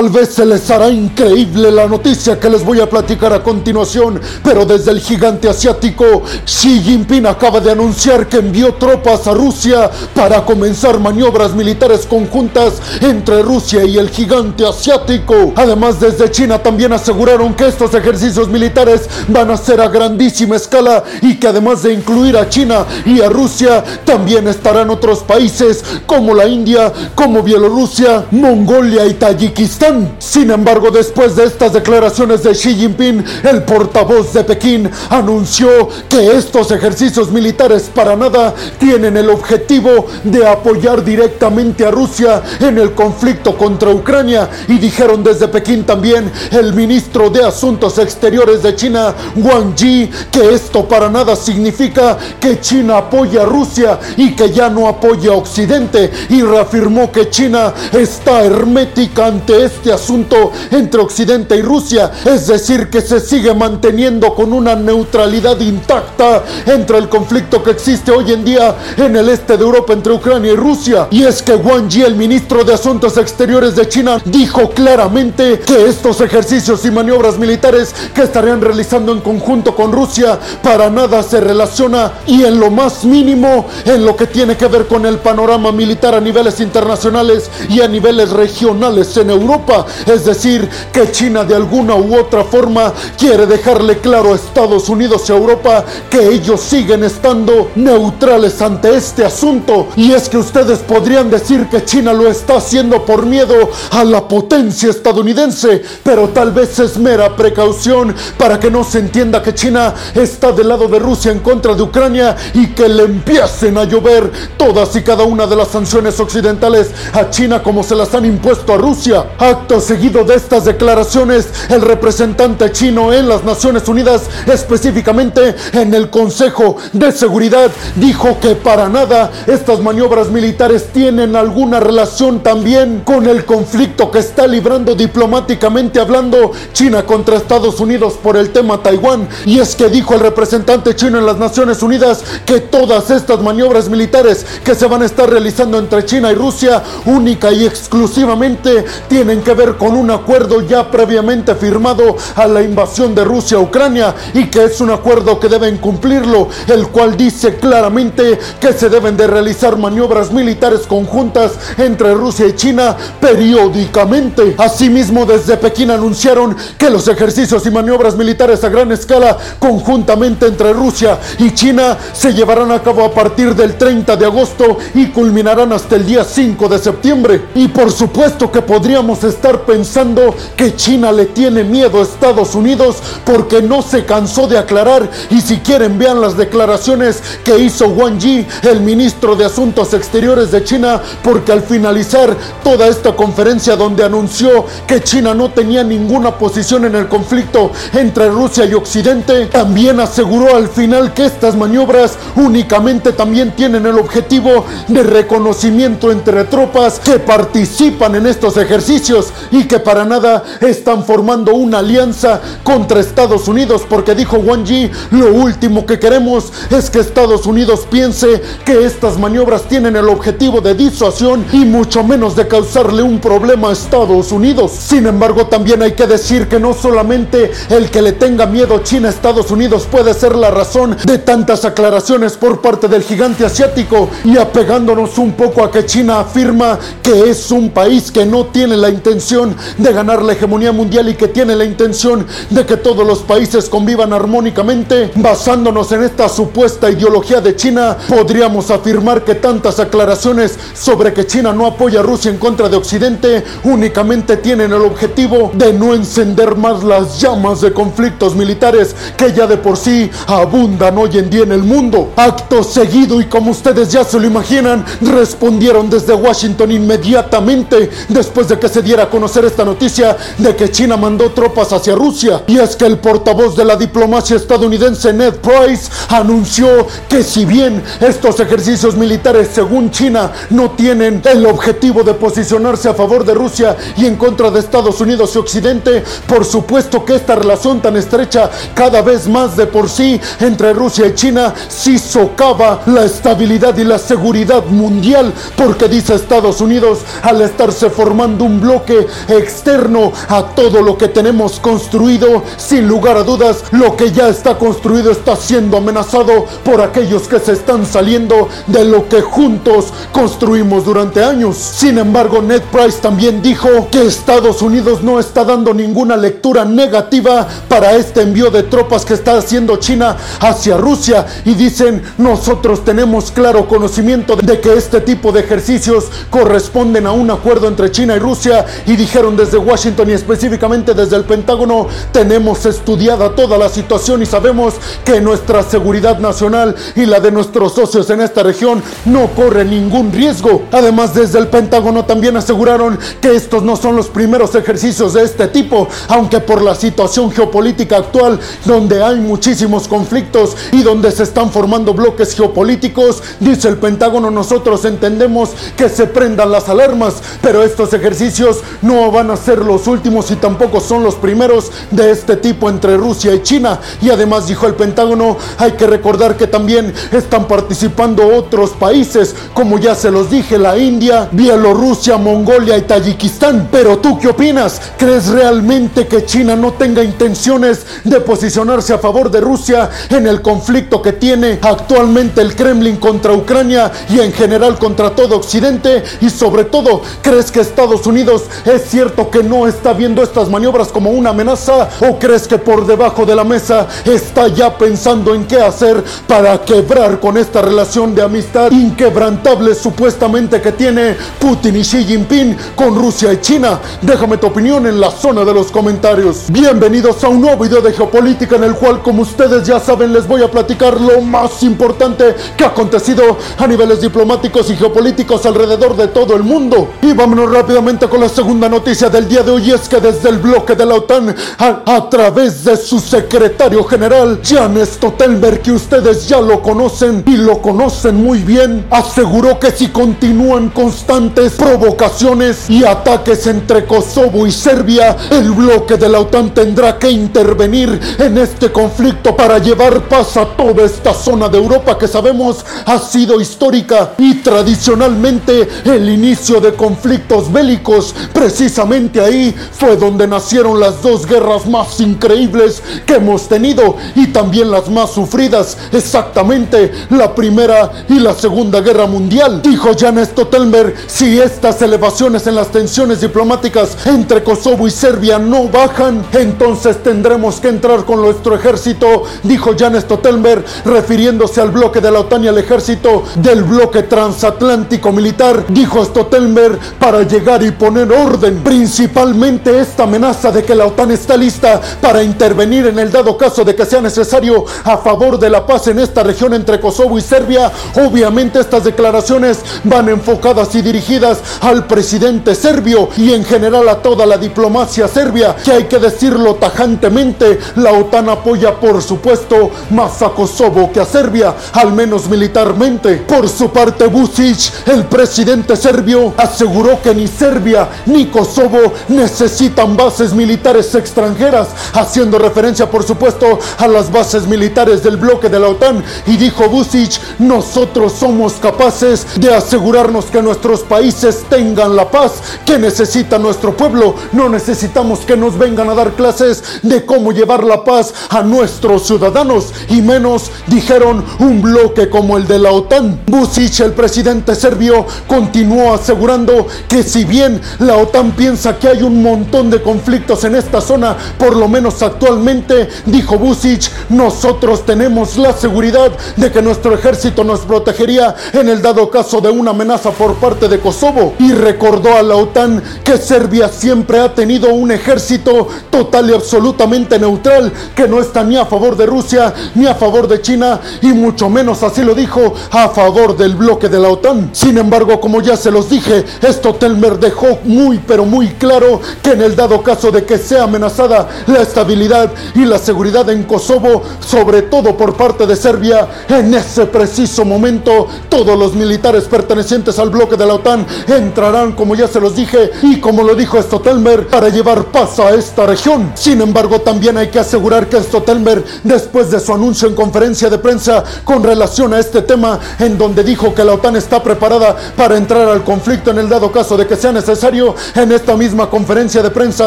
Tal vez se les hará increíble la noticia que les voy a platicar a continuación, pero desde el gigante asiático, Xi Jinping acaba de anunciar que envió tropas a Rusia para comenzar maniobras militares conjuntas entre Rusia y el gigante asiático. Además, desde China también aseguraron que estos ejercicios militares van a ser a grandísima escala y que además de incluir a China y a Rusia, también estarán otros países como la India, como Bielorrusia, Mongolia y Tayikistán. Sin embargo, después de estas declaraciones de Xi Jinping, el portavoz de Pekín anunció que estos ejercicios militares para nada tienen el objetivo de apoyar directamente a Rusia en el conflicto contra Ucrania. Y dijeron desde Pekín también el ministro de Asuntos Exteriores de China, Wang Yi, que esto para nada significa que China apoya a Rusia y que ya no apoya a Occidente y reafirmó que China está hermética ante este asunto entre Occidente y Rusia, es decir, que se sigue manteniendo con una neutralidad intacta entre el conflicto que existe hoy en día en el este de Europa entre Ucrania y Rusia. Y es que Wang Yi, el ministro de Asuntos Exteriores de China, dijo claramente que estos ejercicios y maniobras militares que estarían realizando en conjunto con Rusia para nada se relaciona y en lo más mínimo en lo que tiene que ver con el panorama militar a niveles internacionales y a niveles regionales en Europa. Es decir, que China de alguna u otra forma quiere dejarle claro a Estados Unidos y Europa que ellos siguen estando neutrales ante este asunto. Y es que ustedes podrían decir que China lo está haciendo por miedo a la potencia estadounidense, pero tal vez es mera precaución para que no se entienda que China está del lado de Rusia en contra de Ucrania y que le empiecen a llover todas y cada una de las sanciones occidentales a China como se las han impuesto a Rusia. Acto seguido de estas declaraciones, el representante chino en las Naciones Unidas, específicamente en el Consejo de Seguridad, dijo que para nada estas maniobras militares tienen alguna relación también con el conflicto que está librando diplomáticamente hablando China contra Estados Unidos por el tema Taiwán. Y es que dijo el representante chino en las Naciones Unidas que todas estas maniobras militares que se van a estar realizando entre China y Rusia única y exclusivamente tienen que ver con un acuerdo ya previamente firmado a la invasión de Rusia a Ucrania y que es un acuerdo que deben cumplirlo, el cual dice claramente que se deben de realizar maniobras militares conjuntas entre Rusia y China periódicamente. Asimismo, desde Pekín anunciaron que los ejercicios y maniobras militares a gran escala conjuntamente entre Rusia y China se llevarán a cabo a partir del 30 de agosto y culminarán hasta el día 5 de septiembre. Y por supuesto que podríamos estar pensando que China le tiene miedo a Estados Unidos porque no se cansó de aclarar y si quieren vean las declaraciones que hizo Wang Yi, el ministro de Asuntos Exteriores de China, porque al finalizar toda esta conferencia donde anunció que China no tenía ninguna posición en el conflicto entre Rusia y Occidente, también aseguró al final que estas maniobras únicamente también tienen el objetivo de reconocimiento entre tropas que participan en estos ejercicios y que para nada están formando una alianza contra Estados Unidos porque dijo Wang Yi, lo último que queremos es que Estados Unidos piense que estas maniobras tienen el objetivo de disuasión y mucho menos de causarle un problema a Estados Unidos. Sin embargo, también hay que decir que no solamente el que le tenga miedo China a Estados Unidos puede ser la razón de tantas aclaraciones por parte del gigante asiático y apegándonos un poco a que China afirma que es un país que no tiene la intención de ganar la hegemonía mundial y que tiene la intención de que todos los países convivan armónicamente, basándonos en esta supuesta ideología de China, podríamos afirmar que tantas aclaraciones sobre que China no apoya a Rusia en contra de Occidente únicamente tienen el objetivo de no encender más las llamas de conflictos militares que ya de por sí abundan hoy en día en el mundo. Acto seguido y como ustedes ya se lo imaginan, respondieron desde Washington inmediatamente después de que se diera a conocer esta noticia de que China mandó tropas hacia Rusia. Y es que el portavoz de la diplomacia estadounidense Ned Price anunció que si bien estos ejercicios militares según China no tienen el objetivo de posicionarse a favor de Rusia y en contra de Estados Unidos y Occidente, por supuesto que esta relación tan estrecha cada vez más de por sí entre Rusia y China sí socava la estabilidad y la seguridad mundial porque dice Estados Unidos al estarse formando un bloque externo a todo lo que tenemos construido. Sin lugar a dudas, lo que ya está construido está siendo amenazado por aquellos que se están saliendo de lo que juntos construimos durante años. Sin embargo, Ned Price también dijo que Estados Unidos no está dando ninguna lectura negativa para este envío de tropas que está haciendo China hacia Rusia y dicen nosotros tenemos claro conocimiento de que este tipo de ejercicios corresponden a un acuerdo entre China y Rusia y dijeron desde Washington y específicamente desde el Pentágono tenemos estudiada toda la situación y sabemos que nuestra seguridad nacional y la de nuestros socios en esta región no corre ningún riesgo. Además desde el Pentágono también aseguraron que estos no son los primeros ejercicios de este tipo, aunque por la situación geopolítica actual donde hay muchísimos conflictos y donde se están formando bloques geopolíticos, dice el Pentágono, nosotros entendemos que se prendan las alarmas, pero estos ejercicios no van a ser los últimos y tampoco son los primeros de este tipo entre Rusia y China. Y además dijo el Pentágono, hay que recordar que también están participando otros países, como ya se los dije, la India, Bielorrusia, Mongolia y Tayikistán. Pero tú qué opinas? ¿Crees realmente que China no tenga intenciones de posicionarse a favor de Rusia en el conflicto que tiene actualmente el Kremlin contra Ucrania y en general contra todo Occidente? Y sobre todo, ¿crees que Estados Unidos es cierto que no está viendo estas maniobras como una amenaza? ¿O crees que por debajo de la mesa está ya pensando en qué hacer para quebrar con esta relación de amistad inquebrantable supuestamente que tiene Putin y Xi Jinping con Rusia y China? Déjame tu opinión en la zona de los comentarios. Bienvenidos a un nuevo video de geopolítica en el cual, como ustedes ya saben, les voy a platicar lo más importante que ha acontecido a niveles diplomáticos y geopolíticos alrededor de todo el mundo. Y vámonos rápidamente con la segunda noticia del día de hoy, es que desde el bloque de la OTAN, a, través de su secretario general, Jan Stoltenberg, que ustedes ya lo conocen y lo conocen muy bien, aseguró que si continúan constantes provocaciones y ataques entre Kosovo y Serbia, el bloque de la OTAN tendrá que intervenir en este conflicto para llevar paz a toda esta zona de Europa que sabemos ha sido histórica y tradicionalmente el inicio de conflictos bélicos. Precisamente ahí fue donde nacieron las dos guerras más increíbles que hemos tenido y también las más sufridas, exactamente la primera y la segunda guerra mundial. Dijo Jan Stoltenberg, si estas elevaciones en las tensiones diplomáticas entre Kosovo y Serbia no bajan, entonces tendremos que entrar con nuestro ejército, dijo Jan Stoltenberg, refiriéndose al bloque de la OTAN y al ejército del bloque transatlántico militar, dijo Stoltenberg, para llegar y poner orden, principalmente esta amenaza de que la OTAN está lista para intervenir en el dado caso de que sea necesario a favor de la paz en esta región entre Kosovo y Serbia. Obviamente estas declaraciones van enfocadas y dirigidas al presidente serbio y en general a toda la diplomacia serbia, que hay que decirlo tajantemente, la OTAN apoya por supuesto más a Kosovo que a Serbia, al menos militarmente. Por su parte, Vucic, el presidente serbio, aseguró que ni Serbia ni Kosovo necesitan bases militares extranjeras, haciendo referencia por supuesto a las bases militares del bloque de la OTAN y dijo Vucic, nosotros somos capaces de asegurarnos que nuestros países tengan la paz que necesita nuestro pueblo, no necesitamos que nos vengan a dar clases de cómo llevar la paz a nuestros ciudadanos y menos dijeron un bloque como el de la OTAN. Vucic, el presidente serbio, continuó asegurando que si bien la OTAN piensa que hay un montón de conflictos en esta zona, por lo menos actualmente, dijo Vucic, nosotros tenemos la seguridad de que nuestro ejército nos protegería en el dado caso de una amenaza por parte de Kosovo y recordó a la OTAN que Serbia siempre ha tenido un ejército total y absolutamente neutral que no está ni a favor de Rusia ni a favor de China y mucho menos así lo dijo a favor del bloque de la OTAN. Sin embargo, como ya se los dije, esto Telmer dejó muy pero muy claro que en el dado caso de que sea amenazada la estabilidad y la seguridad en Kosovo, sobre todo por parte de Serbia, en ese preciso momento todos los militares pertenecientes al bloque de la OTAN entrarán, como ya se los dije, y como lo dijo Stoltenberg, para llevar paz a esta región. Sin embargo, también hay que asegurar que Stoltenberg, después de su anuncio en conferencia de prensa con relación a este tema, en donde dijo que la OTAN está preparada para entrar al conflicto en el dado caso de que sea necesario, En esta misma conferencia de prensa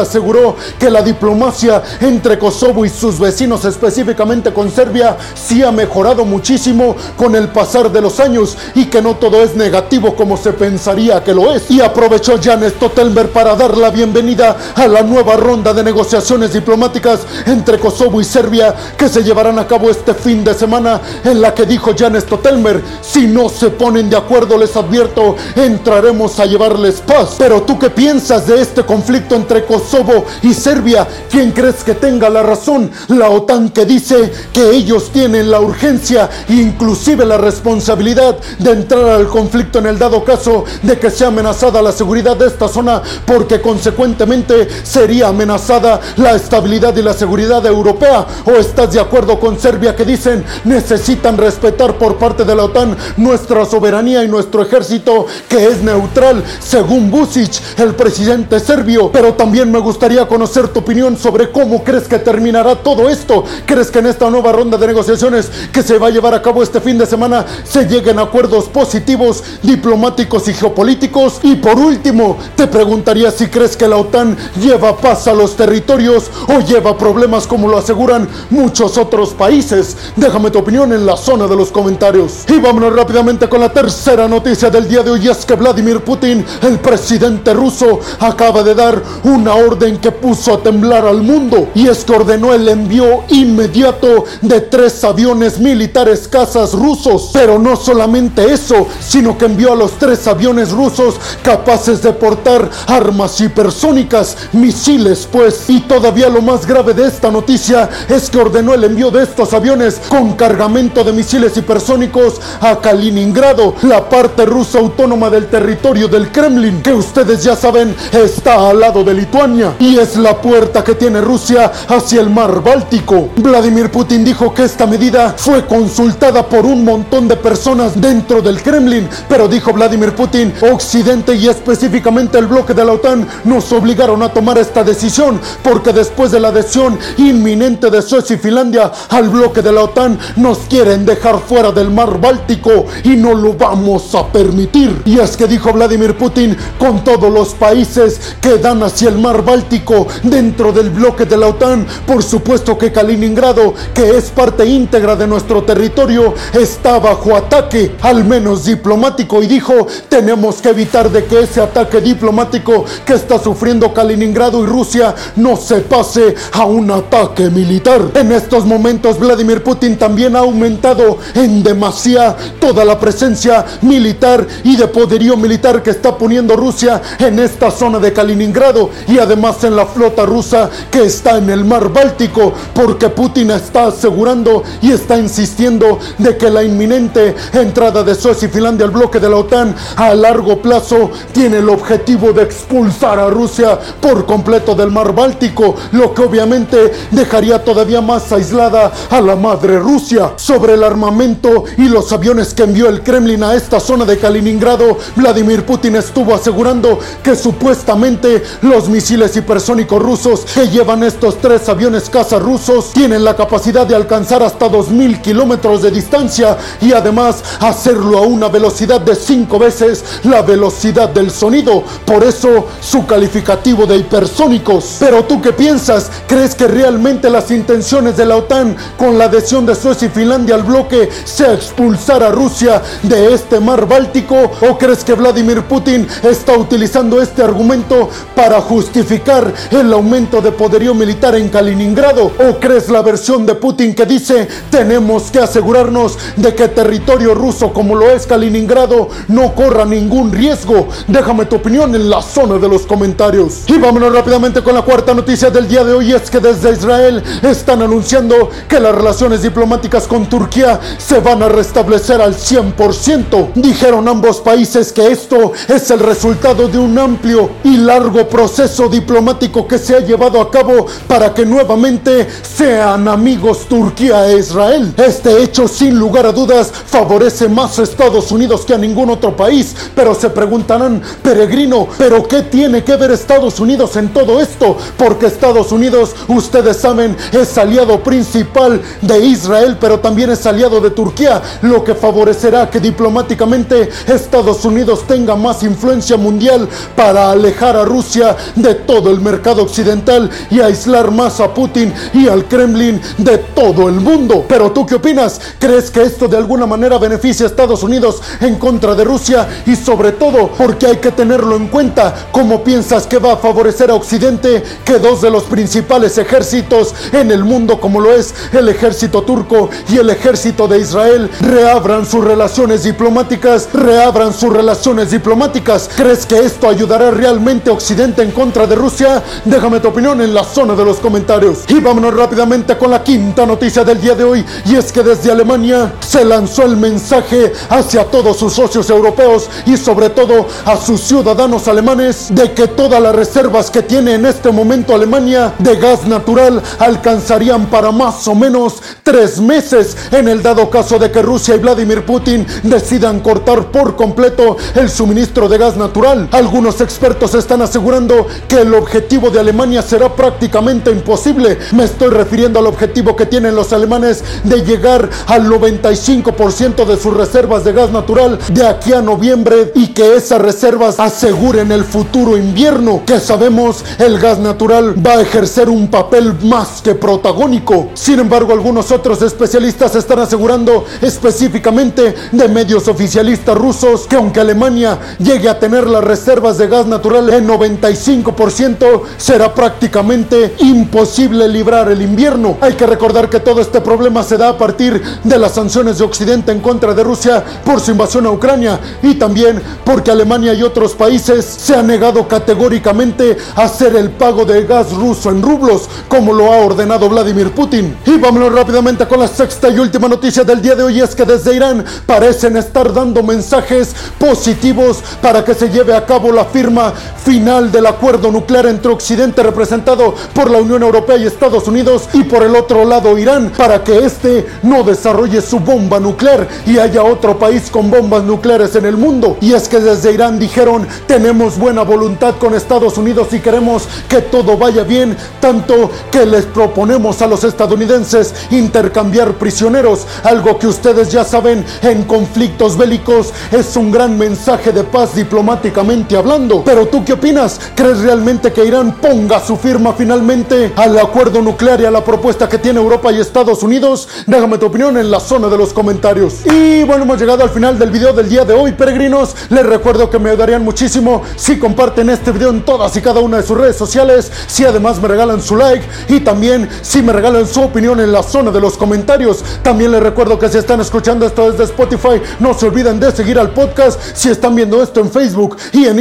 aseguró que la diplomacia entre Kosovo y sus vecinos, específicamente con Serbia, sí ha mejorado muchísimo con el pasar de los años y que no todo es negativo como se pensaría que lo es. Y aprovechó Jan Stoltenberg para dar la bienvenida a la nueva ronda de negociaciones diplomáticas entre Kosovo y Serbia que se llevarán a cabo este fin de semana en la que dijo Jan Stoltenberg, si no se ponen de acuerdo les advierto, entraremos a llevarles paz. Pero tú qué piensas de este conflicto entre Kosovo y Serbia? ¿Quién crees que tenga la razón? La OTAN que dice que ellos tienen la urgencia e inclusive la responsabilidad de entrar al conflicto en el dado caso de que sea amenazada la seguridad de esta zona porque consecuentemente sería amenazada la estabilidad y la seguridad europea. ¿O estás de acuerdo con Serbia que dicen necesitan respetar por parte de la OTAN nuestra soberanía y nuestro ejército que es neutral según Vucic, el presidente serbio? Pero también me gustaría conocer tu opinión sobre cómo crees que terminará todo esto. ¿Crees que en esta nueva ronda de negociaciones que se va a llevar a cabo este fin de semana se lleguen acuerdos positivos, diplomáticos y geopolíticos? Y por último, te preguntaría si crees que la OTAN lleva paz a los territorios o lleva problemas como lo aseguran muchos otros países. Déjame tu opinión en la zona de los comentarios. Y vámonos rápidamente con la tercera noticia del día de hoy. Es que Vladimir Putin, el presidente ruso, acaba de dar una orden que puso a temblar al mundo. Y es que ordenó el envío inmediato de tres aviones militares cazas rusos. Pero no solamente eso, sino que envió a los tres aviones rusos capaces de portar armas hipersónicas, misiles pues. Y todavía lo más grave de esta noticia es que ordenó el envío de estos aviones con cargamento de misiles hipersónicos a Kaliningrado, la parte rusa autónoma del territorio del Kremlin, que ustedes ya saben está al lado de Lituania y es la puerta que tiene Rusia hacia el mar Báltico. Vladimir Putin dijo que esta medida fue consultada por un montón de personas dentro del Kremlin, pero dijo Vladimir Putin, Occidente y específicamente el bloque de la OTAN nos obligaron a tomar esta decisión porque después de la adhesión inminente de Suecia y Finlandia al bloque de la OTAN nos quieren dejar fuera del mar Báltico y no lo vamos a permitir. Y es que dijo Vladimir Putin, con todos los países que dan hacia el mar Báltico dentro del bloque de la OTAN, por supuesto que Kaliningrado, que es parte íntegra de nuestro territorio, está bajo ataque, al menos diplomático, y dijo, tenemos que evitar de que ese ataque diplomático que está sufriendo Kaliningrado y Rusia no se pase a un ataque militar. En estos momentos Vladimir Putin también ha aumentado en demasía toda la presencia militar y de poderío militar que está poniendo Rusia en esta zona de Kaliningrado y además en la flota rusa que está en el mar Báltico porque Putin está asegurando y está insistiendo de que la inminente entrada de Suecia y Finlandia al bloque de la OTAN a largo plazo tiene el objetivo de expulsar a Rusia por completo del mar Báltico, lo que obviamente dejaría todavía más aislada a la madre Rusia. Sobre el armamento y los aviones que envió el Kremlin a esta zona de Kaliningrado, Vladimir Putin estuvo asegurando que supuestamente los misiles hipersónicos rusos que llevan estos tres aviones caza rusos tienen la capacidad de alcanzar hasta 2.000 kilómetros de distancia y además hacerlo a una velocidad de cinco veces la velocidad del sonido. Por eso su calificativo de hipersónicos. Pero tú qué piensas? ¿Crees que realmente las intenciones de la OTAN con la adhesión de Suecia y Finlandia al bloque sea expulsar a Rusia de este mar Báltico? ¿O crees que Vladimir Putin está utilizando este argumento para justificar el aumento de poderío militar en Kaliningrado? ¿O crees la versión de Putin que dice tenemos que asegurarnos de que territorio ruso como lo es Kaliningrado no corra ningún riesgo? Déjame tu opinión en la zona de los comentarios. Y vámonos rápidamente con la cuarta noticia del día de hoy es que desde Israel están anunciando que las relaciones diplomáticas con Turquía se van a restablecer al 100%. Dijeron ambos países que esto es el resultado de un amplio y largo proceso diplomático que se ha llevado a cabo para que nuevamente sean amigos Turquía e Israel. Este hecho sin lugar a dudas favorece más a Estados Unidos que a ningún otro país, pero se preguntarán, peregrino, ¿pero qué tiene que ver Estados Unidos en todo esto? Porque Estados Unidos, ustedes saben, es aliado principal de Israel, pero también es aliado de Turquía, lo que favorecerá que diplomáticamente Estados Unidos tenga más influencia mundial para alejar a Rusia de todo el mercado occidental y aislar más a Putin y al Kremlin de todo el mundo. Pero tú qué opinas? ¿Crees que esto de alguna manera beneficia a Estados Unidos en contra de Rusia? Y sobre todo, porque hay que tenerlo en cuenta, ¿cómo piensas que va a favorecer a Occidente que dos de los principales ejércitos en el mundo, como lo es el ejército turco y el ejército de Israel, reabran sus relaciones diplomáticas? Reabran sus relaciones diplomáticas. ¿Crees que esto ayudará realmente Occidente en contra de Rusia? Déjame tu opinión en la zona de los comentarios. Y vámonos rápidamente con la quinta noticia del día de hoy. Y es que desde Alemania se lanzó el mensaje hacia todos sus socios europeos y sobre todo a sus ciudadanos alemanes de que todas las reservas que tiene en este momento Alemania de gas natural alcanzarían para más o menos tres meses en el dado caso de que Rusia y Vladimir Putin decidan cortar por completo el suministro de gas natural. Algunos expertos están asegurando que el objetivo de Alemania será prácticamente imposible. Me estoy refiriendo al objetivo que tienen los alemanes de llegar al 95% de sus reservas de gas natural de aquí a noviembre y que esas reservas aseguren el futuro invierno, que sabemos el gas natural va a ejercer un papel más que protagónico. Sin embargo, algunos otros especialistas están asegurando específicamente de medios oficialistas rusos que aunque Alemania llegue a tener las reservas de gas natural en 95%, será prácticamente imposible librar el invierno. Hay que recordar que todo este problema se da a partir de las sanciones de Occidente en contra de Rusia por su invasión a Ucrania y también porque Alemania y otros países se han negado categóricamente a hacer el pago de gas ruso en rublos, como lo ha ordenado Vladimir Putin. Y vámonos rápidamente con la sexta y última noticia del día de hoy, es que desde Irán parecen estar dando mensajes positivos para que se lleve a cabo la firma final del acuerdo nuclear entre Occidente representado por la Unión Europea y Estados Unidos y por el otro lado Irán para que éste no desarrolle su bomba nuclear y haya otro país con bombas nucleares en el mundo. Y es que desde Irán dijeron tenemos buena voluntad con Estados Unidos y queremos que todo vaya bien, tanto que les proponemos a los estadounidenses intercambiar prisioneros, algo que ustedes ya saben en conflictos bélicos es un gran mensaje de paz diplomáticamente hablando. Pero tú qué opinas? ¿Crees realmente que Irán ponga su firma finalmente al acuerdo nuclear y a la propuesta que tiene Europa y Estados Unidos? Déjame tu opinión en la zona de los comentarios. Y bueno, hemos llegado al final del video del día de hoy, peregrinos. Les recuerdo que me ayudarían muchísimo si comparten este video en todas y cada una de sus redes sociales, si además me regalan su like y también si me regalan su opinión en la zona de los comentarios. También les recuerdo que si están escuchando esto desde Spotify, no se olviden de seguir al podcast. Si están viendo esto en Facebook y en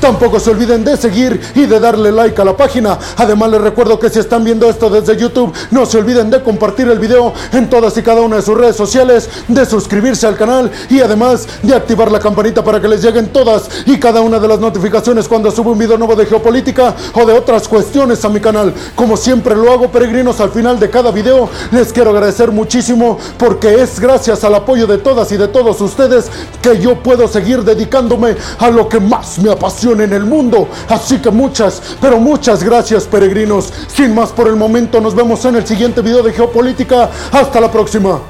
Tampoco se olviden de seguir y de darle like a la página. Además les recuerdo que si están viendo esto desde YouTube, no se olviden de compartir el video en todas y cada una de sus redes sociales, de suscribirse al canal y además de activar la campanita para que les lleguen todas y cada una de las notificaciones cuando subo un video nuevo de geopolítica o de otras cuestiones a mi canal. Como siempre lo hago, peregrinos, al final de cada video les quiero agradecer muchísimo porque es gracias al apoyo de todas y de todos ustedes que yo puedo seguir dedicándome a lo que más me apasiona en el mundo. Así que muchas, pero muchas gracias, peregrinos. Sin más por el momento, nos vemos en el siguiente video de geopolítica. Hasta la próxima.